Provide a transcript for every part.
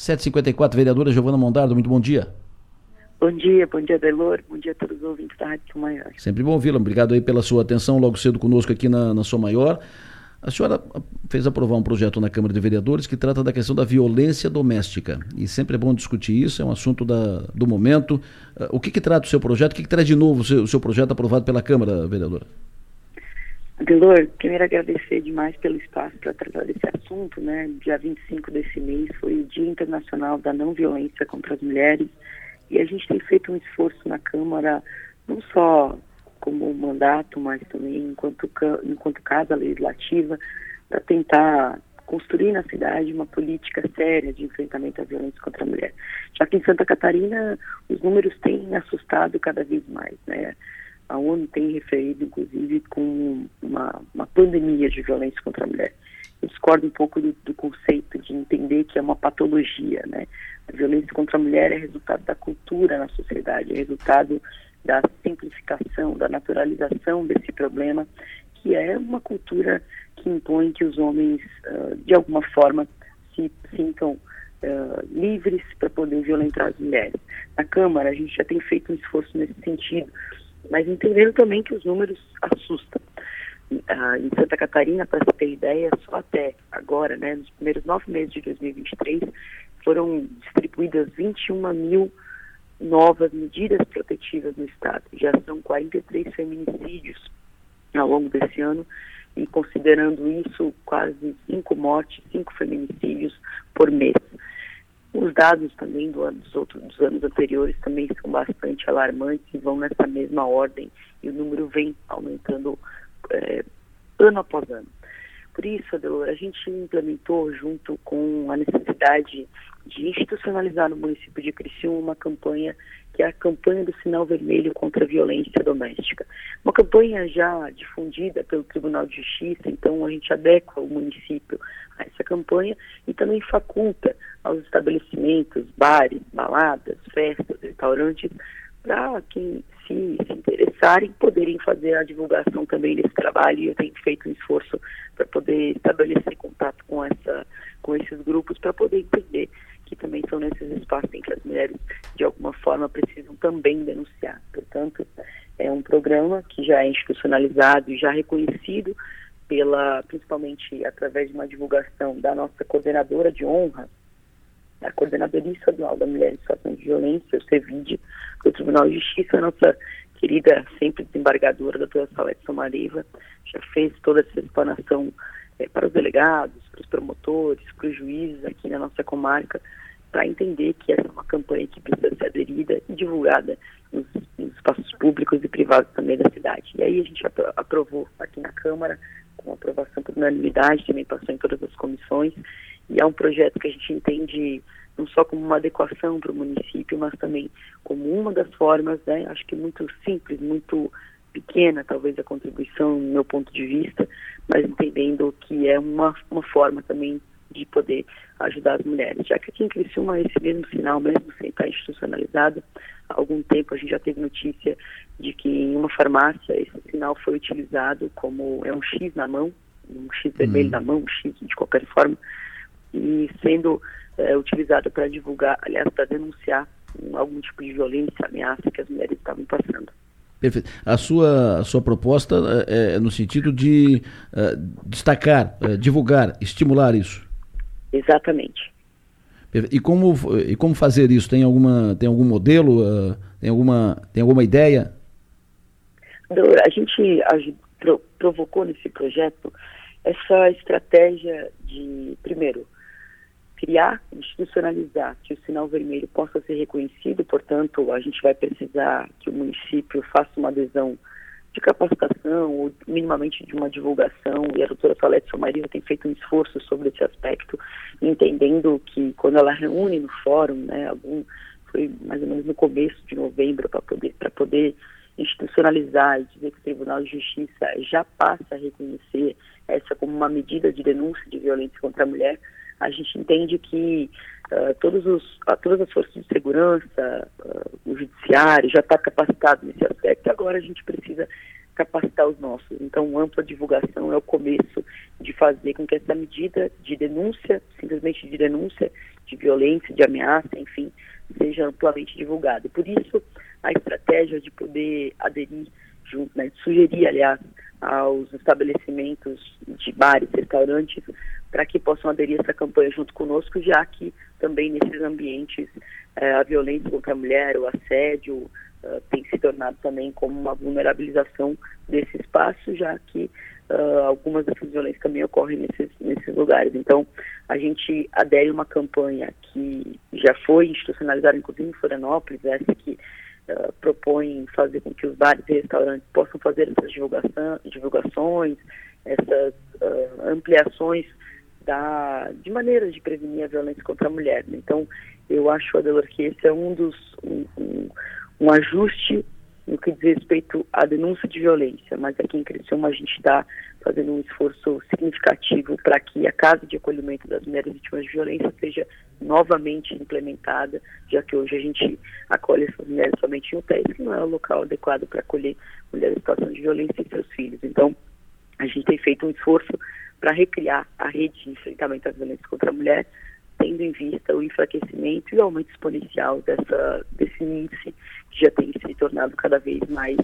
754, vereadora Giovana Mondardo, muito bom dia. Bom dia, bom dia, Delor, bom dia a todos os ouvintes da Rádio Som Maior. Sempre bom ouvi-la, obrigado aí pela sua atenção logo cedo conosco aqui na, na Som Maior. A senhora fez aprovar um projeto na Câmara de Vereadores que trata da questão da violência doméstica. E sempre é bom discutir isso, é um assunto da, do momento. Uh, o que, que trata o seu projeto? O que, que traz de novo o seu, o seu projeto aprovado pela Câmara, vereadora? Delor, primeiro agradecer demais pelo espaço para tratar desse assunto, né? Dia 25 desse mês foi o Dia Internacional da Não Violência contra as Mulheres e a gente tem feito um esforço na Câmara, não só como mandato, mas também enquanto, enquanto casa legislativa, para tentar construir na cidade uma política séria de enfrentamento à violência contra a mulher. Já que em Santa Catarina os números têm assustado cada vez mais, né? A ONU tem referido, inclusive, com uma, uma pandemia de violência contra a mulher. Eu discordo um pouco do, do, conceito de entender que é uma patologia, né? A violência contra a mulher é resultado da cultura na sociedade, é resultado da simplificação, da naturalização desse problema, que é uma cultura que impõe que os homens, uh, de alguma forma, se sintam uh, livres para poder violentar as mulheres. Na Câmara, a gente já tem feito um esforço nesse sentido, mas entendendo também que os números assustam. Uh, em Santa Catarina, para você ter ideia, só até agora, né, nos primeiros nove meses de 2023, foram distribuídas 21 mil novas medidas protetivas no Estado. Já são 43 feminicídios ao longo desse ano e considerando isso quase cinco mortes, cinco feminicídios por mês. Os dados também do dos, outros, dos anos anteriores também são bastante alarmantes e vão nessa mesma ordem e o número vem aumentando é, ano após ano. Por isso, Adelor, a gente implementou, junto com a necessidade de institucionalizar no município de Criciúma uma campanha que é a campanha do sinal vermelho contra a violência doméstica. Uma campanha já difundida pelo Tribunal de Justiça, então a gente adequa o município a essa campanha e também faculta aos estabelecimentos, bares, baladas, festas, restaurantes, para quem se, se interessarem poderem fazer a divulgação também desse trabalho e eu tenho feito um esforço para poder estabelecer contato com essa com esses grupos para poder entender que também são nesses espaços em que as mulheres de alguma forma precisam também denunciar. Portanto, é um programa que já é institucionalizado e já reconhecido pela principalmente através de uma divulgação da nossa coordenadora de honra, a Coordenadoria Estadual da Mulher em Situação de Violência, o CEVID, do Tribunal de Justiça, a nossa querida sempre desembargadora, doutora Salete Somariva, já fez toda essa explanação é, para os delegados, para os promotores, para os juízes aqui na nossa comarca, para entender que essa é uma campanha que precisa ser aderida e divulgada nos, nos, espaços públicos e privados também da cidade. E aí a gente aprovou aqui na Câmara, com aprovação por unanimidade, também passou em todas as comissões, e é um projeto que a gente entende não só como uma adequação para o município, mas também como uma das formas, né, acho que muito simples, muito pequena talvez a contribuição no meu ponto de vista, mas entendendo que é uma, uma forma também de poder ajudar as mulheres. Já que aqui em Criciúma esse mesmo sinal, mesmo sem estar institucionalizado, há algum tempo a gente já teve notícia de que em uma farmácia esse sinal foi utilizado como é um X na mão, um X vermelho uhum. na mão, um X de qualquer forma, e sendo é, utilizado para divulgar, aliás, para denunciar algum tipo de violência, ameaça que as mulheres estavam passando. Perfeito. A sua, a sua proposta é, é no sentido de uh, destacar, uh, divulgar, estimular isso. Exatamente. E como, e como fazer isso? Tem, alguma, tem algum modelo? Uh, tem, alguma, tem alguma ideia? A gente provocou nesse projeto essa estratégia de, primeiro, criar, institucionalizar que o sinal vermelho possa ser reconhecido, portanto, a gente vai precisar que o município faça uma adesão de capacitação ou minimamente de uma divulgação, e a doutora Salete Somaria tem feito um esforço sobre esse aspecto, entendendo que quando ela reúne no fórum, né, algum, foi mais ou menos no começo de novembro, para poder, poder institucionalizar e dizer que o Tribunal de Justiça já passa a reconhecer essa como uma medida de denúncia de violência contra a mulher, a gente entende que uh, todos os, uh, todas as forças de segurança, uh, o judiciário já está capacitado nesse aspecto, agora a gente precisa capacitar os nossos. Então, ampla divulgação é o começo de fazer com que essa medida de denúncia, simplesmente de denúncia, de violência, de ameaça, enfim, seja amplamente divulgado. Por isso, poder aderir junto, né, sugerir, aliás, aos estabelecimentos de bares, restaurantes, para que possam aderir a essa campanha junto conosco, já que também nesses ambientes eh, a violência contra a mulher, o assédio, uh, tem se tornado também como uma vulnerabilização desse espaço, já que uh, algumas dessas violências também ocorrem nesses, nesses lugares. Então, a gente adere a uma campanha que já foi institucionalizada, inclusive em Florianópolis, essa que uh, propõe fazer com que os bares e restaurantes possam fazer essas divulgações, essas uh, ampliações da, de maneiras de prevenir a violência contra a mulher. Então, eu acho, Adelor, que esse é um dos um, um, um ajuste no que diz respeito à denúncia de violência, mas aqui em Criciúma a gente está fazendo um esforço significativo para que a Casa de Acolhimento das Mulheres Vítimas de Violência seja novamente implementada, já que hoje a gente acolhe essas mulheres somente em hotéis, que não é o local adequado para acolher mulheres em situação de violência e seus filhos. Então, a gente tem feito um esforço para recriar a rede de enfrentamento à violência contra a mulher, tendo em vista o enfraquecimento e o aumento exponencial dessa, desse índice que já tem se tornado cada vez mais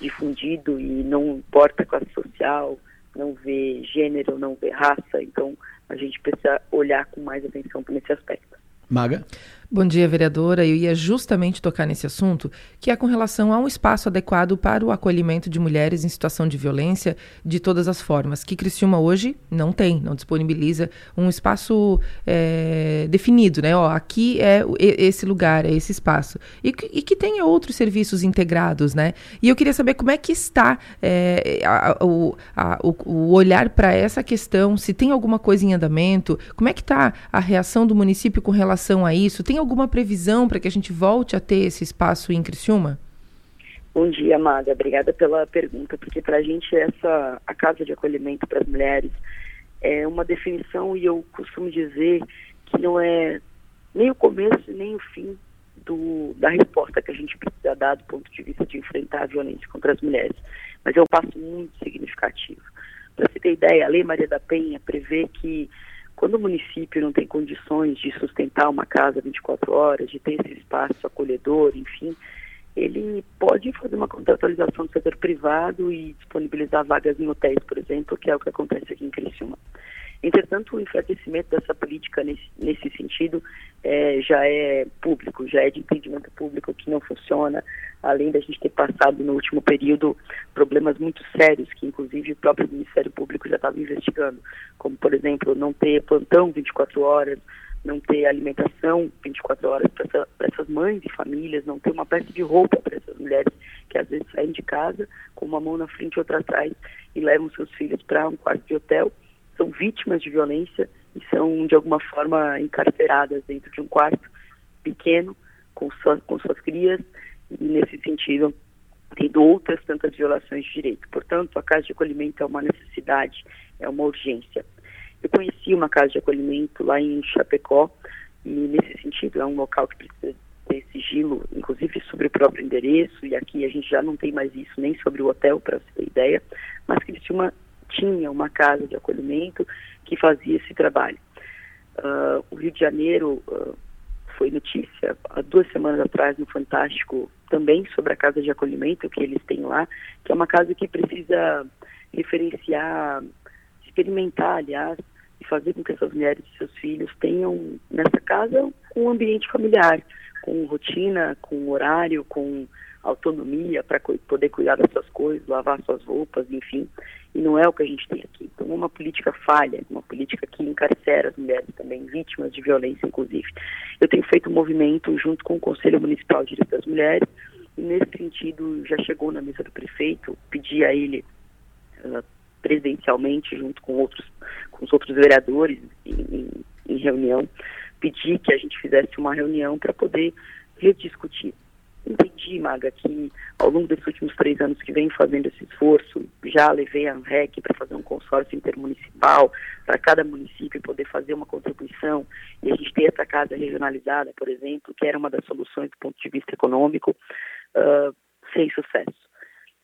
difundido e não importa classe social, não vê gênero, não vê raça, então a gente precisa olhar com mais atenção nesse aspecto. Maga? Bom dia, vereadora. Eu ia justamente tocar nesse assunto, que é com relação a um espaço adequado para o acolhimento de mulheres em situação de violência de todas as formas, que Criciúma hoje não tem, não disponibiliza um espaço é, definido, né? Ó, aqui é esse lugar, é esse espaço. E, e, que tenha outros serviços integrados, né? E eu queria saber como é que está é, a, o, a, o olhar para essa questão, se tem alguma coisa em andamento, como é que está a reação do município com relação a isso? Tem alguma previsão para que a gente volte a ter esse espaço em Criciúma? Bom dia, Maga. Obrigada pela pergunta, porque para a gente essa a casa de acolhimento para as mulheres é uma definição e eu costumo dizer que não é nem o começo nem o fim do, da resposta que a gente precisa dar do ponto de vista de enfrentar a violência contra as mulheres, mas é um passo muito significativo. Para você ter ideia, a Lei Maria da Penha prevê que quando o município não tem condições de sustentar uma casa 24 horas, de ter esse espaço acolhedor, enfim, ele pode fazer uma contratualização do setor privado e disponibilizar vagas em hotéis, por exemplo, que é o que acontece aqui em Criciúma. Entretanto, o enfraquecimento dessa política nesse, nesse sentido é, já é público, já é de entendimento público que não funciona, além da gente ter passado no último período problemas muito sérios que, inclusive, o próprio Ministério Público já estava investigando, como, por exemplo, não ter plantão 24 horas, não ter alimentação 24 horas para essa, essas mães e famílias, não ter uma peça de roupa para essas mulheres que às vezes saem de casa com uma mão na frente e outra atrás e levam seus filhos para um quarto de hotel são vítimas de violência e são, de alguma forma, encarceradas dentro de um quarto pequeno com, sua, com suas crias e, nesse sentido, tendo outras tantas violações de direito. Portanto, a casa de acolhimento é uma necessidade, é uma urgência. Eu conheci uma casa de acolhimento lá em Chapecó e, nesse sentido, é um local que precisa ter sigilo, inclusive sobre o próprio endereço, e aqui a gente já não tem mais isso nem sobre o hotel, para você ter ideia, mas que tinha uma casa de acolhimento que fazia esse trabalho. Uh, o Rio de Janeiro uh, foi notícia há duas semanas atrás no Fantástico também sobre a casa de acolhimento que eles têm lá, que é uma casa que precisa referenciar, experimentar, aliás, e fazer com que essas mulheres e seus filhos tenham nessa casa um ambiente familiar, com rotina, com horário, com autonomia para poder cuidar das suas coisas, lavar suas roupas, enfim. E não é o que a gente tem aqui. Então, uma política falha, uma política que encarcera as mulheres também, vítimas de violência, inclusive. Eu tenho feito um movimento junto com o Conselho Municipal de Direitos das Mulheres, e nesse sentido já chegou na mesa do prefeito, pedi a ele uh, presidencialmente, junto com outros, com os outros vereadores em, em reunião, pedi que a gente fizesse uma reunião para poder rediscutir entendi, Maga, que ao longo desses últimos três anos que vem fazendo esse esforço, já levei a ANREC para fazer um consórcio intermunicipal, para cada município poder fazer uma contribuição, e a gente ter essa casa regionalizada, por exemplo, que era uma das soluções do ponto de vista econômico, uh, sem sucesso.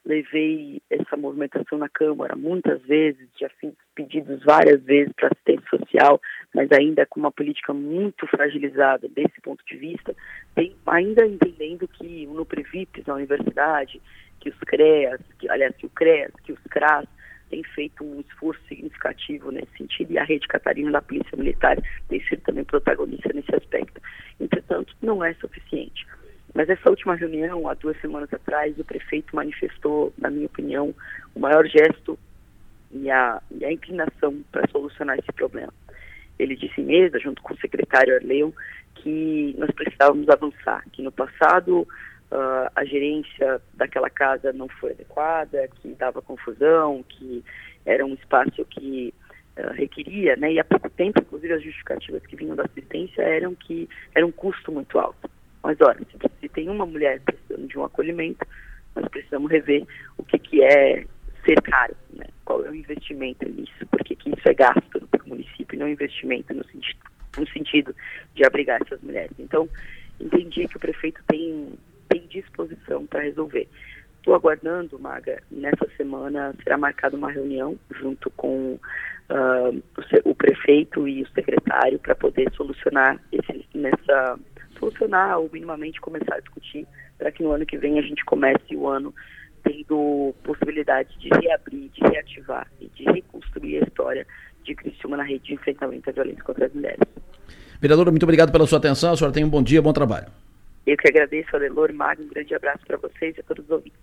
Levei essa movimentação na Câmara muitas vezes, já fiz pedidos várias vezes para assistência social, mas ainda com uma política muito fragilizada desse ponto de vista, tem, ainda entendendo que o Nuprevips na universidade, que os CREAS, que, aliás, que o CREAS, que os CRAS, tem feito um esforço significativo nesse sentido e a Rede Catarina da Polícia Militar tem sido também protagonista nesse aspecto. Entretanto, não é suficiente. Mas essa última reunião, há duas semanas atrás, o prefeito manifestou, na minha opinião, o maior gesto e a, e a inclinação para solucionar esse problema. Ele disse em mesa, junto com o secretário Arleon, que nós precisávamos avançar, que no passado uh, a gerência daquela casa não foi adequada, que dava confusão, que era um espaço que uh, requeria, né, e há pouco tempo, inclusive, as justificativas que vinham da assistência eram que era um custo muito alto. Mas, olha, se, tem uma mulher precisando de um acolhimento, nós precisamos rever o que, que é ser caro, né? qual é o investimento nisso, porque que isso é gasto no município e não investimento no, senti no sentido de abrigar essas mulheres. Então, entendi que o prefeito tem, tem disposição para resolver. Estou aguardando, Maga, nessa semana será marcada uma reunião junto com uh, o, o, prefeito e o secretário para poder solucionar esse, nessa solucionar ou minimamente começar a discutir para que no ano que vem a gente comece o ano tendo possibilidade de reabrir, de reativar e de reconstruir a história de Criciúma na rede de enfrentamento à violência contra as mulheres. Vereadora, muito obrigado pela sua atenção. A senhora tem um bom dia, bom trabalho. Eu que agradeço, Adelor Magno. Um grande abraço para vocês e a todos os ouvintes.